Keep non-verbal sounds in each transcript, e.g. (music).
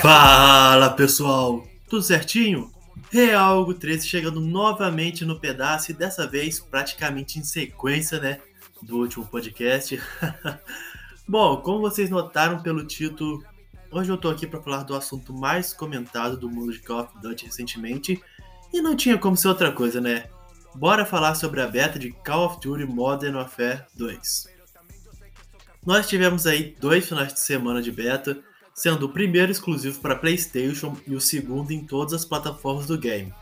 Fala pessoal, tudo certinho? Realgo 13 chegando novamente no pedaço e dessa vez praticamente em sequência, né, do último podcast. (laughs) Bom, como vocês notaram pelo título, hoje eu tô aqui para falar do assunto mais comentado do mundo de Call of Duty recentemente e não tinha como ser outra coisa, né? Bora falar sobre a beta de Call of Duty Modern Warfare 2. Nós tivemos aí dois finais de semana de beta sendo o primeiro exclusivo para PlayStation e o segundo em todas as plataformas do game.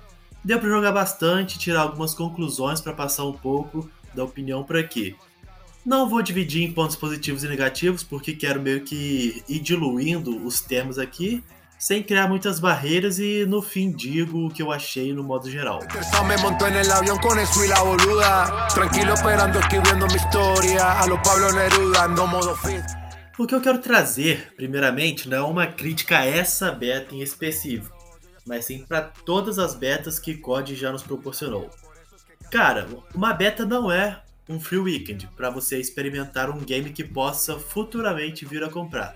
Deu para jogar bastante, tirar algumas conclusões para passar um pouco da opinião por aqui. Não vou dividir em pontos positivos e negativos, porque quero meio que ir diluindo os termos aqui, sem criar muitas barreiras e no fim digo o que eu achei no modo geral. O que eu quero trazer, primeiramente, não é uma crítica a essa beta em específico, mas sim para todas as betas que COD já nos proporcionou. Cara, uma beta não é um free weekend para você experimentar um game que possa futuramente vir a comprar.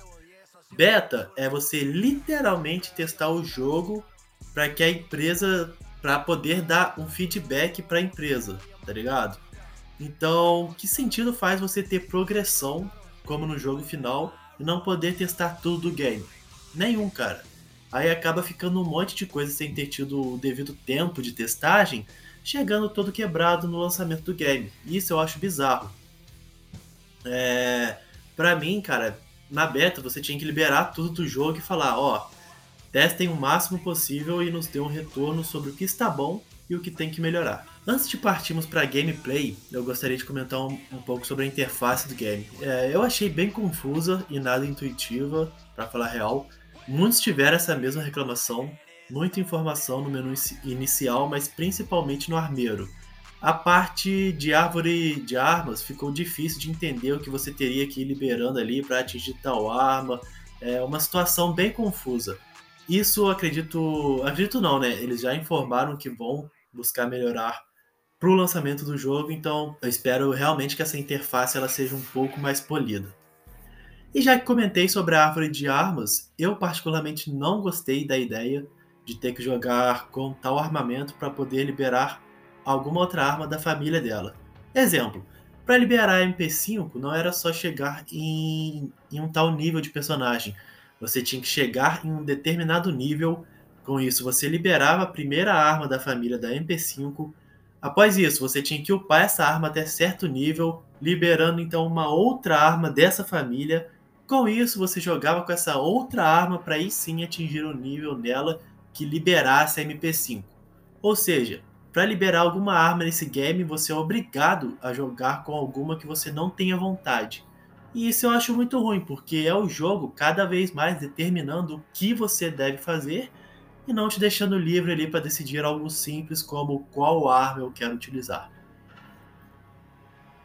Beta é você literalmente testar o jogo para que a empresa para poder dar um feedback para a empresa, tá ligado? Então, que sentido faz você ter progressão como no jogo final, e não poder testar tudo do game. Nenhum, cara. Aí acaba ficando um monte de coisa sem ter tido o devido tempo de testagem, chegando todo quebrado no lançamento do game. Isso eu acho bizarro. É... Pra mim, cara, na beta você tinha que liberar tudo do jogo e falar, ó, testem o máximo possível e nos dê um retorno sobre o que está bom e o que tem que melhorar. Antes de partirmos para gameplay, eu gostaria de comentar um, um, pouco sobre a interface do game. É, eu achei bem confusa e nada intuitiva, para falar real. Muitos tiveram essa mesma reclamação, muita informação no menu inicial, mas principalmente no armeiro. A parte de árvore de armas ficou difícil de entender o que você teria que ir liberando ali para atingir tal arma. É uma situação bem confusa. Isso acredito, acredito não, né? Eles já informaram que vão buscar melhorar para o lançamento do jogo, então eu espero realmente que essa interface ela seja um pouco mais polida. E já que comentei sobre a árvore de armas, eu particularmente não gostei da ideia de ter que jogar com tal armamento para poder liberar alguma outra arma da família dela. Exemplo, para liberar a MP5 não era só chegar em, em um tal nível de personagem, você tinha que chegar em um determinado nível. Com isso, você liberava a primeira arma da família da MP5 Após isso, você tinha que upar essa arma até certo nível, liberando então uma outra arma dessa família. Com isso, você jogava com essa outra arma para aí sim atingir o nível nela que liberasse a MP5. Ou seja, para liberar alguma arma nesse game, você é obrigado a jogar com alguma que você não tenha vontade. E isso eu acho muito ruim, porque é o jogo cada vez mais determinando o que você deve fazer e não te deixando livre ali para decidir algo simples como qual arma eu quero utilizar.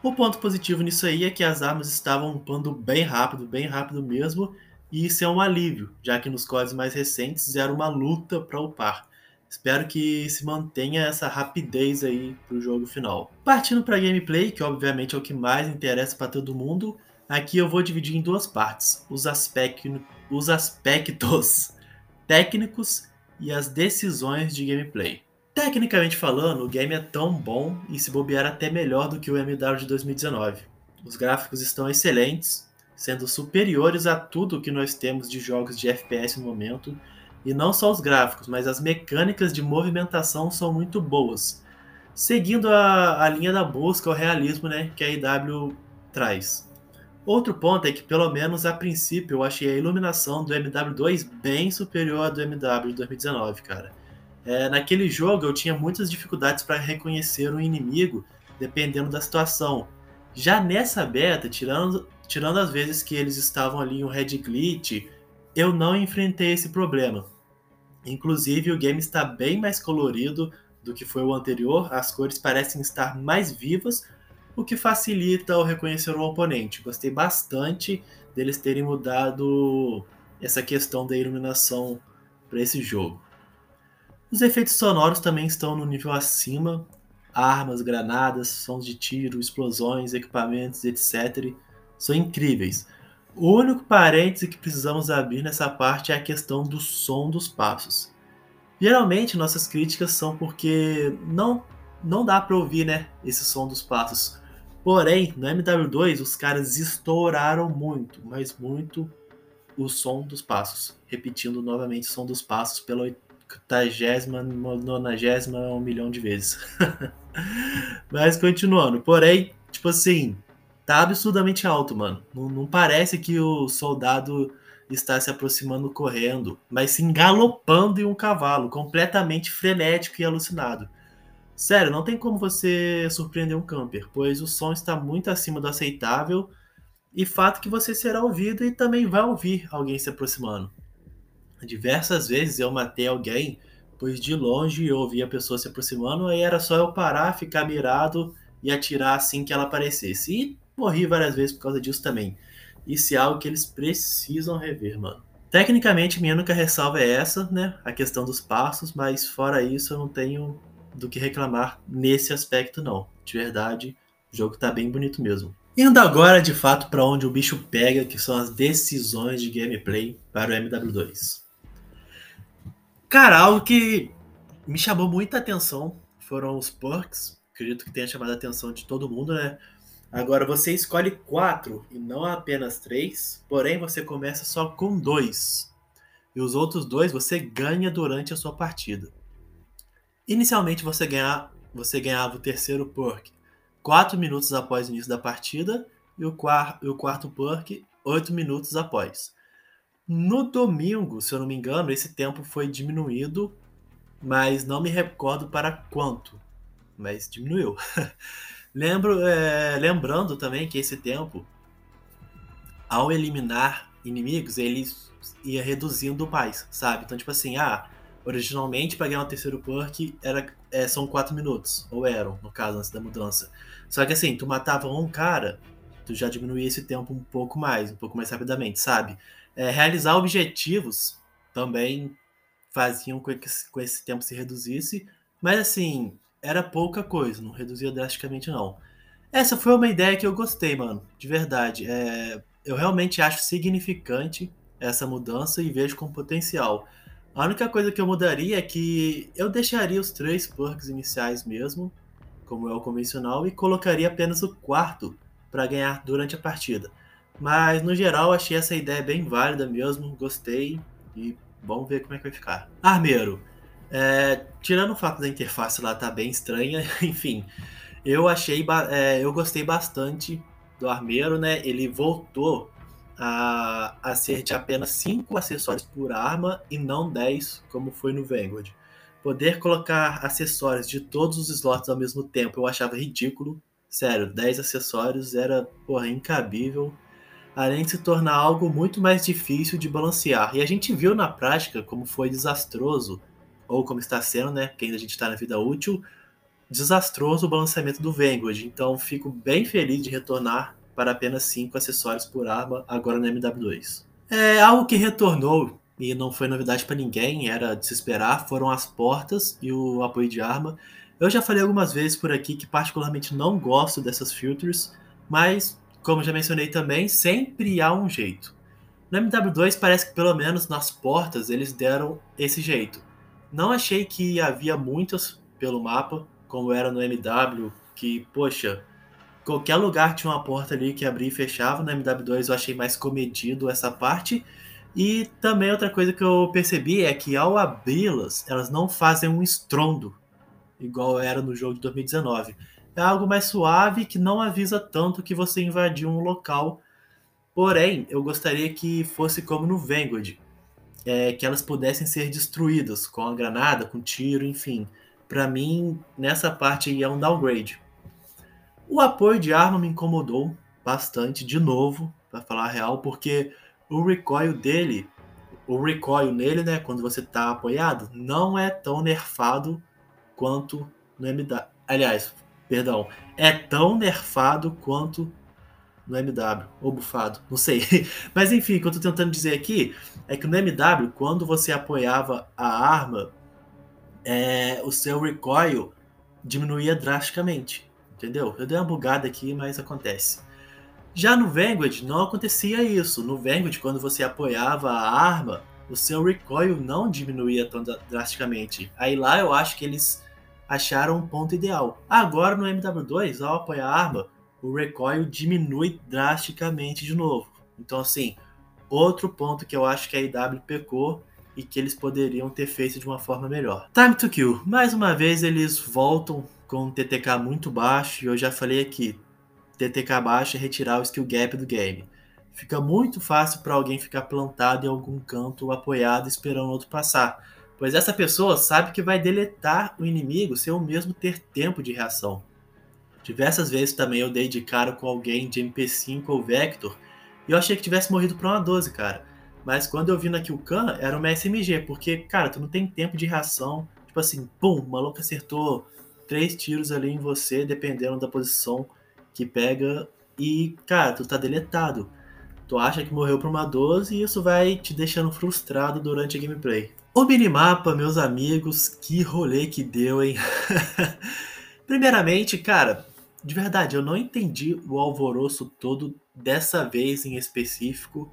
O ponto positivo nisso aí é que as armas estavam upando bem rápido, bem rápido mesmo, e isso é um alívio, já que nos códigos mais recentes era uma luta para upar. Espero que se mantenha essa rapidez aí para o jogo final. Partindo para gameplay, que obviamente é o que mais interessa para todo mundo, aqui eu vou dividir em duas partes: os, os aspectos (laughs) técnicos e as decisões de gameplay. Tecnicamente falando, o game é tão bom e se bobear até melhor do que o MW de 2019. Os gráficos estão excelentes, sendo superiores a tudo que nós temos de jogos de FPS no momento, e não só os gráficos, mas as mecânicas de movimentação são muito boas, seguindo a, a linha da busca ao realismo né, que a IW traz. Outro ponto é que, pelo menos a princípio, eu achei a iluminação do MW2 bem superior à do MW de 2019, cara. É, naquele jogo eu tinha muitas dificuldades para reconhecer um inimigo, dependendo da situação. Já nessa beta, tirando, tirando as vezes que eles estavam ali em um red glitch, eu não enfrentei esse problema. Inclusive, o game está bem mais colorido do que foi o anterior, as cores parecem estar mais vivas, o que facilita o reconhecer o oponente. Gostei bastante deles terem mudado essa questão da iluminação para esse jogo. Os efeitos sonoros também estão no nível acima. Armas, granadas, sons de tiro, explosões, equipamentos, etc. são incríveis. O único parêntese que precisamos abrir nessa parte é a questão do som dos passos. Geralmente nossas críticas são porque não não dá para ouvir, né, esse som dos passos. Porém, no MW2 os caras estouraram muito, mas muito o som dos passos, repetindo novamente o som dos passos pela oitagésima, nonagésima, um milhão de vezes. (laughs) mas continuando, porém, tipo assim, tá absurdamente alto, mano. Não, não parece que o soldado está se aproximando correndo, mas sim galopando em um cavalo, completamente frenético e alucinado. Sério, não tem como você surpreender um camper, pois o som está muito acima do aceitável e fato que você será ouvido e também vai ouvir alguém se aproximando. Diversas vezes eu matei alguém, pois de longe eu ouvia a pessoa se aproximando, aí era só eu parar, ficar mirado e atirar assim que ela aparecesse. E morri várias vezes por causa disso também. Isso é algo que eles precisam rever, mano. Tecnicamente, minha única ressalva é essa, né? A questão dos passos, mas fora isso, eu não tenho do que reclamar nesse aspecto, não. De verdade, o jogo tá bem bonito mesmo. Indo agora, de fato, para onde o bicho pega, que são as decisões de gameplay para o MW2. Cara, algo que me chamou muita atenção foram os perks. Acredito que tenha chamado a atenção de todo mundo, né? Agora você escolhe quatro e não apenas três, porém você começa só com dois. E os outros dois você ganha durante a sua partida. Inicialmente você, ganha, você ganhava o terceiro perk 4 minutos após o início da partida e o, quar, e o quarto perk 8 minutos após. No domingo, se eu não me engano, esse tempo foi diminuído, mas não me recordo para quanto. Mas diminuiu. (laughs) Lembro, é, lembrando também que esse tempo, ao eliminar inimigos, ele ia reduzindo mais, sabe? Então, tipo assim, ah, originalmente para ganhar o terceiro perk era, é, são 4 minutos, ou eram, no caso, antes da mudança. Só que assim, tu matava um cara, tu já diminuía esse tempo um pouco mais, um pouco mais rapidamente, sabe? É, realizar objetivos também faziam com que, com esse tempo se reduzisse, mas assim, era pouca coisa, não reduzia drasticamente não. Essa foi uma ideia que eu gostei, mano, de verdade. É, eu realmente acho significante essa mudança e vejo com potencial. A única coisa que eu mudaria é que eu deixaria os três perks iniciais mesmo, como é o convencional, e colocaria apenas o quarto para ganhar durante a partida. Mas no geral achei essa ideia bem válida mesmo, gostei e vamos ver como é que vai ficar. Armeiro. É, tirando o fato da interface lá tá bem estranha, (laughs) enfim, eu achei, é, eu gostei bastante do armeiro, né? Ele voltou a, a ser de apenas 5 acessórios por arma e não 10, como foi no Vanguard. Poder colocar acessórios de todos os slots ao mesmo tempo eu achava ridículo. Sério, 10 acessórios era, porra, incabível. Além de se tornar algo muito mais difícil de balancear. E a gente viu na prática como foi desastroso ou como está sendo, né? Que ainda a gente está na vida útil, desastroso o balanceamento do Vanguard. Então fico bem feliz de retornar para apenas 5 acessórios por arma agora no MW2. É algo que retornou e não foi novidade para ninguém, era de se esperar, foram as portas e o apoio de arma. Eu já falei algumas vezes por aqui que particularmente não gosto dessas filters, mas como já mencionei também, sempre há um jeito. No MW2 parece que pelo menos nas portas eles deram esse jeito. Não achei que havia muitas pelo mapa, como era no MW, que, poxa, qualquer lugar tinha uma porta ali que abria e fechava. No MW2 eu achei mais comedido essa parte. E também outra coisa que eu percebi é que ao abri-las, elas não fazem um estrondo, igual era no jogo de 2019. É algo mais suave que não avisa tanto que você invadiu um local. Porém, eu gostaria que fosse como no Vanguard, é, que elas pudessem ser destruídas com a granada, com tiro, enfim. Para mim, nessa parte aí é um downgrade. O apoio de arma me incomodou bastante, de novo, para falar a real, porque o recoil dele, o recoil nele, né, quando você tá apoiado, não é tão nerfado quanto no MW. Aliás, perdão, é tão nerfado quanto no MW, ou bufado, não sei. (laughs) Mas enfim, o que eu tô tentando dizer aqui é que no MW, quando você apoiava a arma, é, o seu recoil diminuía drasticamente, entendeu? Eu dei uma bugada aqui, mas acontece. Já no Vanguard não acontecia isso. No Vanguard, quando você apoiava a arma, o seu recoil não diminuía tão drasticamente. Aí lá eu acho que eles acharam um ponto ideal. Agora no MW2, ao apoiar a arma, o recoil diminui drasticamente de novo. Então assim, outro ponto que eu acho que a IW pecou e que eles poderiam ter feito de uma forma melhor. Time to Kill. Mais uma vez eles voltam com TTK muito baixo e eu já falei aqui, TTK baixo é retirar o skill gap do game. Fica muito fácil para alguém ficar plantado em algum canto apoiado esperando outro passar, pois essa pessoa sabe que vai deletar o inimigo sem o mesmo ter tempo de reação. Diversas vezes também eu dei de cara com alguém de MP5 ou Vector e eu achei que tivesse morrido para uma 12, cara. Mas quando eu vi na Khan, era uma SMG, porque, cara, tu não tem tempo de reação. Tipo assim, pum, o maluco acertou três tiros ali em você, dependendo da posição que pega. E, cara, tu tá deletado. Tu acha que morreu por uma 12 e isso vai te deixando frustrado durante a gameplay. O minimapa, meus amigos, que rolê que deu, hein? (laughs) Primeiramente, cara, de verdade, eu não entendi o alvoroço todo dessa vez em específico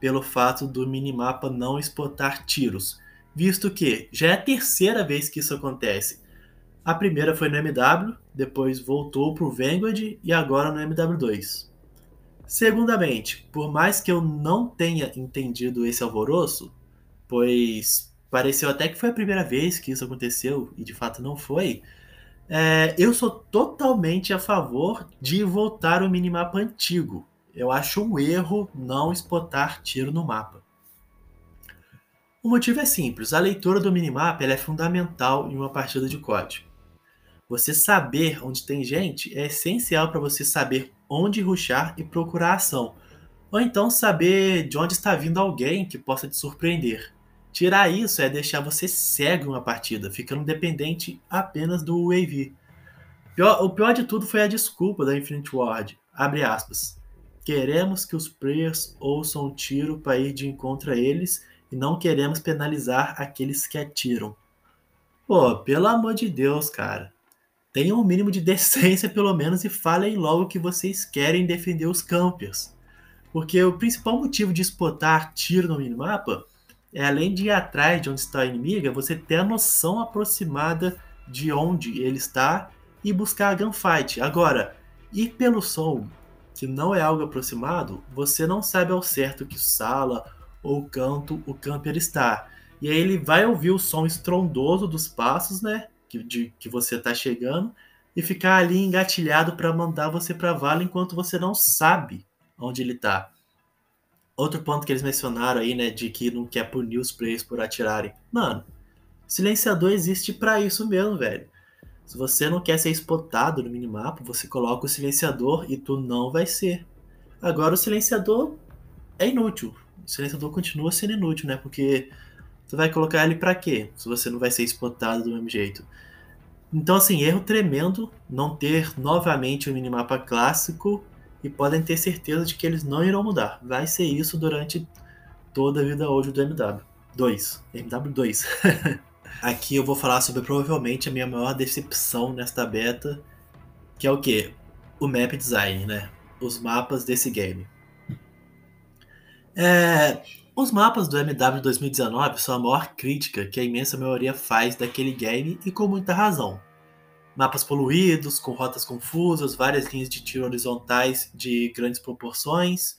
pelo fato do minimapa não exportar tiros, visto que já é a terceira vez que isso acontece. A primeira foi no MW, depois voltou para o Vanguard e agora no MW2. Segundamente, por mais que eu não tenha entendido esse alvoroço, pois pareceu até que foi a primeira vez que isso aconteceu e de fato não foi, é, eu sou totalmente a favor de voltar ao minimapa antigo, eu acho um erro não spotar tiro no mapa. O motivo é simples, a leitura do minimapa é fundamental em uma partida de COD. Você saber onde tem gente é essencial para você saber onde ruxar e procurar ação, ou então saber de onde está vindo alguém que possa te surpreender. Tirar isso é deixar você cego em uma partida, ficando dependente apenas do UAV. O pior de tudo foi a desculpa da Infinite Ward, abre aspas. Queremos que os players ouçam o tiro para ir de encontro a eles e não queremos penalizar aqueles que atiram. Pô, pelo amor de Deus, cara. Tenham um mínimo de decência pelo menos e falem logo que vocês querem defender os campers. Porque o principal motivo de spotar tiro no minimapa é além de ir atrás de onde está a inimiga, você ter a noção aproximada de onde ele está e buscar a gunfight. Agora, ir pelo som que não é algo aproximado, você não sabe ao certo que sala ou canto o camper está. E aí ele vai ouvir o som estrondoso dos passos, né? Que, de, que você está chegando, e ficar ali engatilhado para mandar você para vala enquanto você não sabe onde ele está. Outro ponto que eles mencionaram aí, né, de que não quer punir os players por atirarem. Mano, silenciador existe para isso mesmo, velho. Se você não quer ser spotado no minimapa, você coloca o silenciador e tu não vai ser. Agora o silenciador é inútil. O silenciador continua sendo inútil, né? Porque tu vai colocar ele para quê? Se você não vai ser spotado do mesmo jeito. Então, assim, erro tremendo não ter novamente o um minimapa clássico e podem ter certeza de que eles não irão mudar. Vai ser isso durante toda a vida hoje do MW. 2. MW2. Aqui eu vou falar sobre provavelmente a minha maior decepção nesta beta, que é o que? O map design, né? Os mapas desse game. É, os mapas do MW 2019 são a maior crítica que a imensa maioria faz daquele game e com muita razão. Mapas poluídos, com rotas confusas, várias linhas de tiro horizontais de grandes proporções.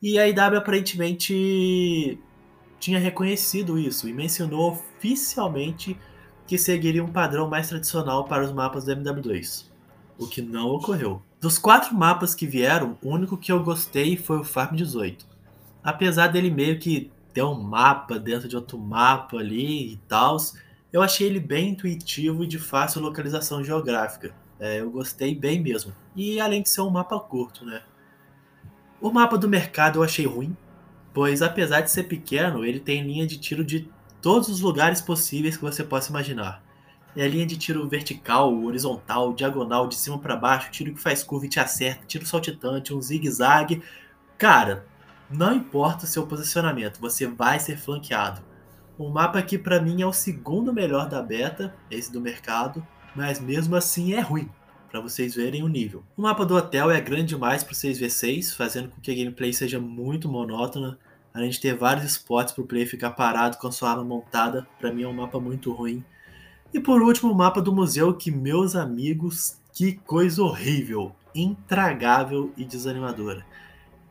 E a IW aparentemente tinha reconhecido isso e mencionou oficialmente que seguiria um padrão mais tradicional para os mapas do MW2, o que não ocorreu. Dos quatro mapas que vieram, o único que eu gostei foi o Farm 18. Apesar dele meio que ter um mapa dentro de outro mapa ali e tal, eu achei ele bem intuitivo e de fácil localização geográfica. É, eu gostei bem mesmo. E além de ser um mapa curto, né? O mapa do mercado eu achei ruim, pois apesar de ser pequeno, ele tem linha de tiro de todos os lugares possíveis que você possa imaginar. É linha de tiro vertical, horizontal, diagonal, de cima para baixo, tiro que faz curva e te acerta, tiro saltitante, um zigue-zague. Cara, não importa o seu posicionamento, você vai ser flanqueado. O mapa aqui para mim é o segundo melhor da beta, esse do mercado, mas mesmo assim é ruim. para vocês verem o nível. O mapa do hotel é grande demais para 6v6, fazendo com que a gameplay seja muito monótona, além de ter vários spots para o player ficar parado com a sua arma montada, para mim é um mapa muito ruim. E por último, o mapa do museu, que meus amigos, que coisa horrível, intragável e desanimadora.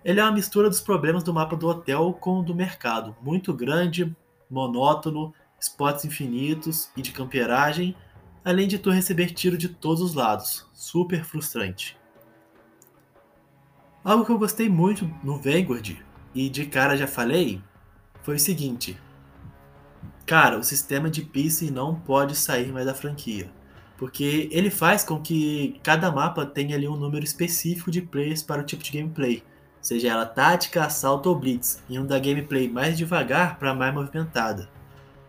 Ele é uma mistura dos problemas do mapa do hotel com o do mercado, muito grande, monótono, spots infinitos e de camperagem, além de tu receber tiro de todos os lados. Super frustrante. Algo que eu gostei muito no Vanguard, e de cara já falei, foi o seguinte. Cara, o sistema de PC não pode sair mais da franquia. Porque ele faz com que cada mapa tenha ali um número específico de players para o tipo de gameplay. Seja ela tática, assalto ou blitz, indo da gameplay mais devagar para mais movimentada.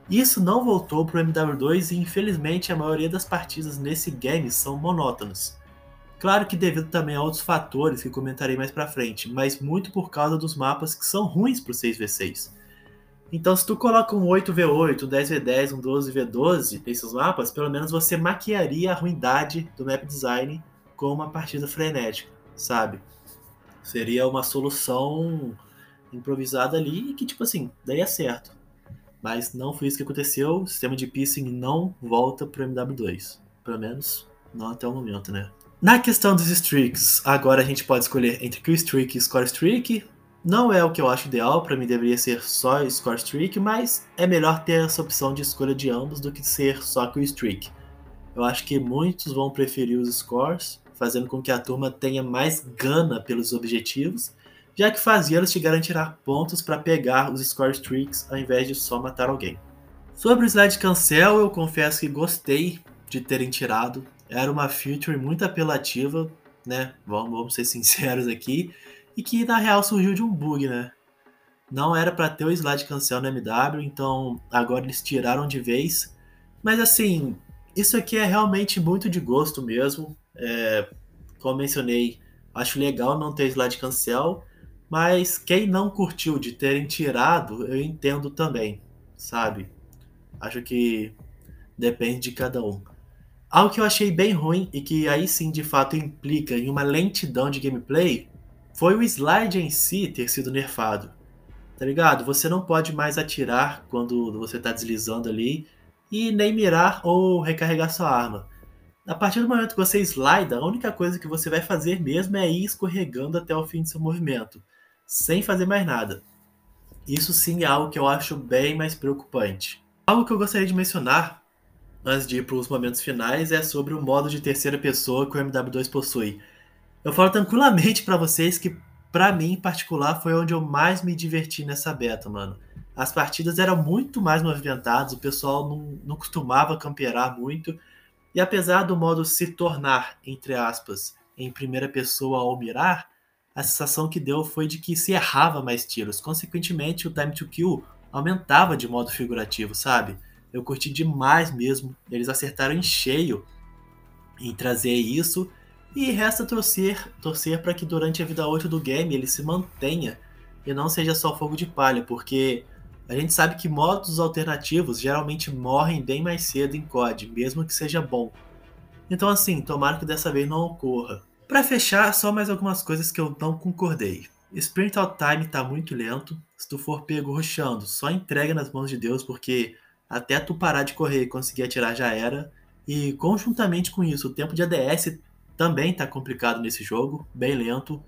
Isso não voltou para o MW2 e infelizmente a maioria das partidas nesse game são monótonas. Claro que devido também a outros fatores que comentarei mais pra frente, mas muito por causa dos mapas que são ruins pro 6v6. Então se tu coloca um 8v8, um 10v10, um 12v12 nesses mapas, pelo menos você maquiaria a ruindade do map design com uma partida frenética, sabe? Seria uma solução improvisada ali e que, tipo assim, daria certo. Mas não foi isso que aconteceu. O sistema de pissing não volta pro MW2. Pelo menos não até o momento, né? Na questão dos streaks, agora a gente pode escolher entre kill streak e score streak. Não é o que eu acho ideal, para mim deveria ser só score streak, mas é melhor ter essa opção de escolha de ambos do que ser só kill streak. Eu acho que muitos vão preferir os scores, fazendo com que a turma tenha mais gana pelos objetivos já que fazia-los te garantirá pontos para pegar os score streaks ao invés de só matar alguém. Sobre o slide cancel, eu confesso que gostei de terem tirado. Era uma feature muito apelativa, né? Vamos, vamos ser (laughs) sinceros aqui. E que na real surgiu de um bug, né? Não era para ter o slide cancel no MW, então agora eles tiraram de vez. Mas assim, isso aqui é realmente muito de gosto mesmo. É, como mencionei, acho legal não ter slide cancel. Mas quem não curtiu de terem tirado, eu entendo também, sabe? Acho que depende de cada um. Algo que eu achei bem ruim e que aí sim de fato implica em uma lentidão de gameplay foi o slide em si ter sido nerfado. Tá ligado? Você não pode mais atirar quando você tá deslizando ali e nem mirar ou recarregar sua arma. A partir do momento que você slida, a única coisa que você vai fazer mesmo é ir escorregando até o fim do seu movimento sem fazer mais nada. Isso sim é algo que eu acho bem mais preocupante. Algo que eu gostaria de mencionar, antes de ir para os momentos finais, é sobre o modo de terceira pessoa que o MW2 possui. Eu falo tranquilamente para vocês que, para mim em particular, foi onde eu mais me diverti nessa beta, mano. As partidas eram muito mais movimentadas, o pessoal não, não costumava camperar muito, e apesar do modo se tornar, entre aspas, em primeira pessoa ao mirar, a sensação que deu foi de que se errava mais tiros. Consequentemente, o time to kill aumentava de modo figurativo, sabe? Eu curti demais mesmo. Eles acertaram em cheio em trazer isso. E resta torcer, torcer para que durante a vida útil do game ele se mantenha e não seja só fogo de palha, porque a gente sabe que modos alternativos geralmente morrem bem mais cedo em COD, mesmo que seja bom. Então assim, tomara que dessa vez não ocorra. Para fechar, só mais algumas coisas que eu não concordei. Sprint out time tá muito lento. Se tu for pego rushando, só entrega nas mãos de Deus, porque até tu parar de correr e conseguir atirar já era. E conjuntamente com isso, o tempo de ADS também tá complicado nesse jogo, bem lento.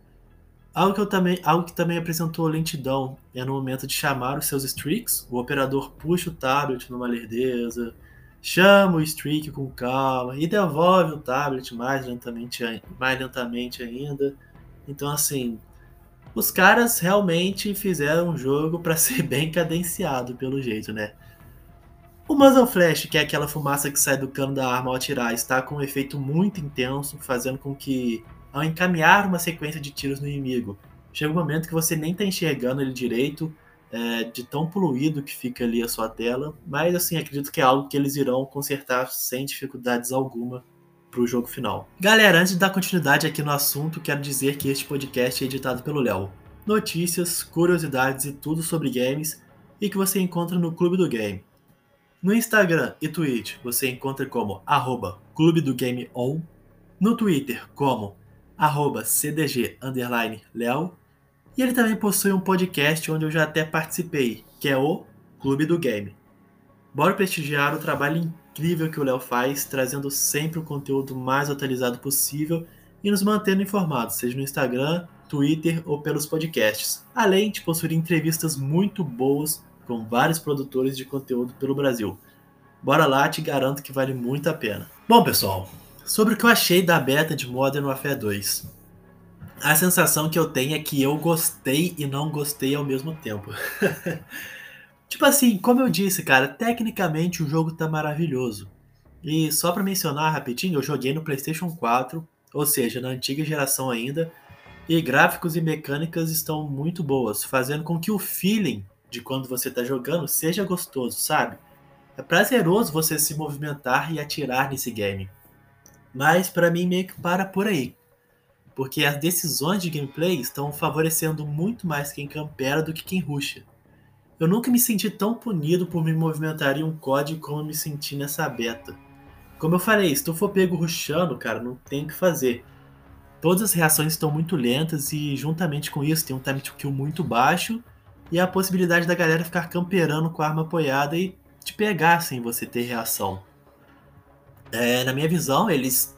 Algo que, eu também, algo que também apresentou lentidão é no momento de chamar os seus streaks. O operador puxa o tablet numa lerdeza, chama o streak com calma e devolve o tablet mais lentamente, mais lentamente ainda. Então, assim, os caras realmente fizeram um jogo para (laughs) ser bem cadenciado, pelo jeito, né? O Muzzle Flash, que é aquela fumaça que sai do cano da arma ao atirar, está com um efeito muito intenso, fazendo com que, ao encaminhar uma sequência de tiros no inimigo, chega um momento que você nem está enxergando ele direito é, de tão poluído que fica ali a sua tela, mas assim, acredito que é algo que eles irão consertar sem dificuldades alguma para o jogo final. Galera, antes de dar continuidade aqui no assunto, quero dizer que este podcast é editado pelo Léo. Notícias, curiosidades e tudo sobre games e que você encontra no Clube do Game. No Instagram e Twitch você encontra como arroba Clube do Game On no Twitter como cdg_leo e ele também possui um podcast onde eu já até participei, que é o Clube do Game. Bora prestigiar o trabalho incrível que o Léo faz, trazendo sempre o conteúdo mais atualizado possível e nos mantendo informados, seja no Instagram, Twitter ou pelos podcasts, além de possuir entrevistas muito boas com vários produtores de conteúdo pelo Brasil. Bora lá, te garanto que vale muito a pena. Bom, pessoal, sobre o que eu achei da beta de Modern Warfare 2 a sensação que eu tenho é que eu gostei e não gostei ao mesmo tempo. (laughs) tipo assim, como eu disse, cara, tecnicamente o jogo tá maravilhoso. E só para mencionar rapidinho, eu joguei no PlayStation 4, ou seja, na antiga geração ainda, e gráficos e mecânicas estão muito boas, fazendo com que o feeling de quando você tá jogando seja gostoso, sabe? É prazeroso você se movimentar e atirar nesse game. Mas para mim meio que para por aí porque as decisões de gameplay estão favorecendo muito mais quem campera do que quem rusha. Eu nunca me senti tão punido por me movimentar em um COD como me senti nessa beta. Como eu falei, se tu for pego rushando, cara, não tem o que fazer. Todas as reações estão muito lentas e juntamente com isso tem um time to kill muito baixo e a possibilidade da galera ficar camperando com a arma apoiada e te pegar sem você ter reação. É, na minha visão, eles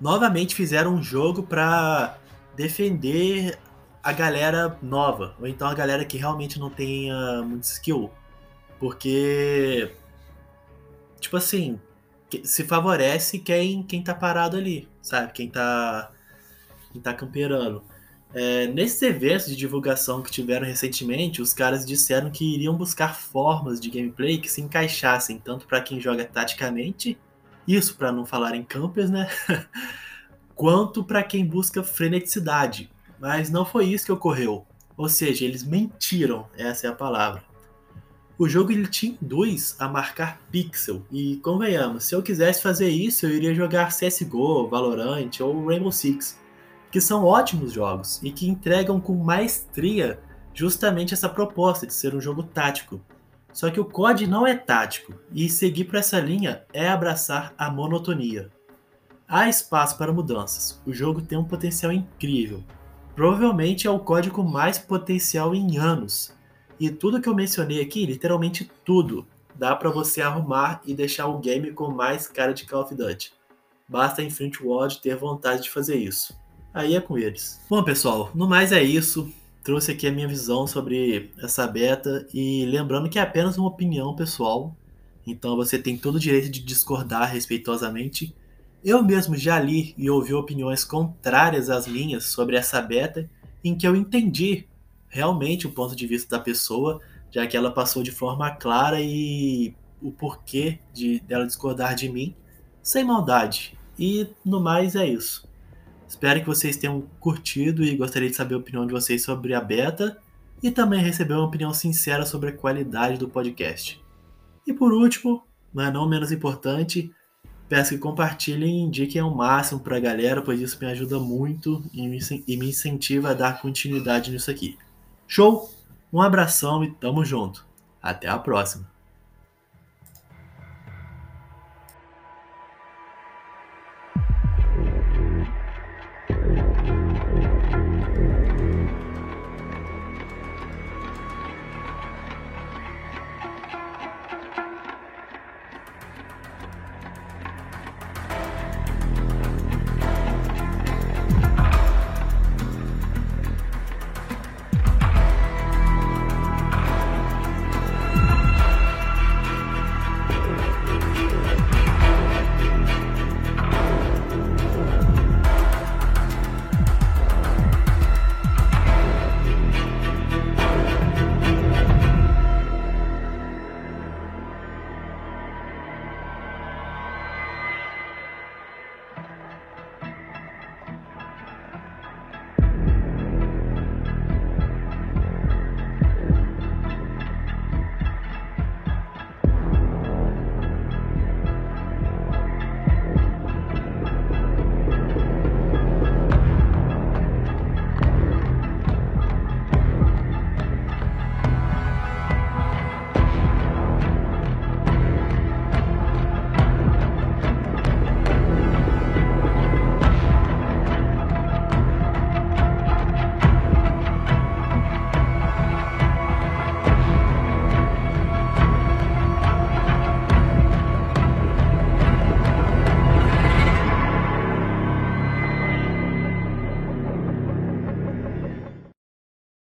novamente fizeram um jogo para defender a galera nova, ou então a galera que realmente não tenha muito skill. Porque, tipo assim, se favorece quem, quem tá parado ali, sabe? Quem tá, quem tá camperando. É, nesses eventos de divulgação que tiveram recentemente, os caras disseram que iriam buscar formas de gameplay que se encaixassem tanto para quem joga taticamente isso para não falar em campers, né? (laughs) Quanto para quem busca freneticidade. Mas não foi isso que ocorreu. Ou seja, eles mentiram, essa é a palavra. O jogo ele te induz a marcar pixel. E convenhamos, se eu quisesse fazer isso, eu iria jogar CSGO, Valorant ou Rainbow Six, que são ótimos jogos e que entregam com maestria justamente essa proposta de ser um jogo tático. Só que o COD não é tático, e seguir por essa linha é abraçar a monotonia. Há espaço para mudanças, o jogo tem um potencial incrível. Provavelmente é o código mais potencial em anos. E tudo que eu mencionei aqui, literalmente tudo, dá para você arrumar e deixar o game com mais cara de Call of Duty. Basta a Infinity Ward ter vontade de fazer isso. Aí é com eles. Bom, pessoal, no mais é isso trouxe aqui a minha visão sobre essa beta e lembrando que é apenas uma opinião pessoal, então você tem todo o direito de discordar respeitosamente. Eu mesmo já li e ouvi opiniões contrárias às minhas sobre essa beta, em que eu entendi realmente o ponto de vista da pessoa, já que ela passou de forma clara e o porquê de dela discordar de mim, sem maldade. E no mais é isso. Espero que vocês tenham curtido e gostaria de saber a opinião de vocês sobre a beta e também receber uma opinião sincera sobre a qualidade do podcast. E por último, mas não menos importante, peço que compartilhem e indiquem ao máximo para a galera, pois isso me ajuda muito e me incentiva a dar continuidade nisso aqui. Show? Um abração e tamo junto. Até a próxima!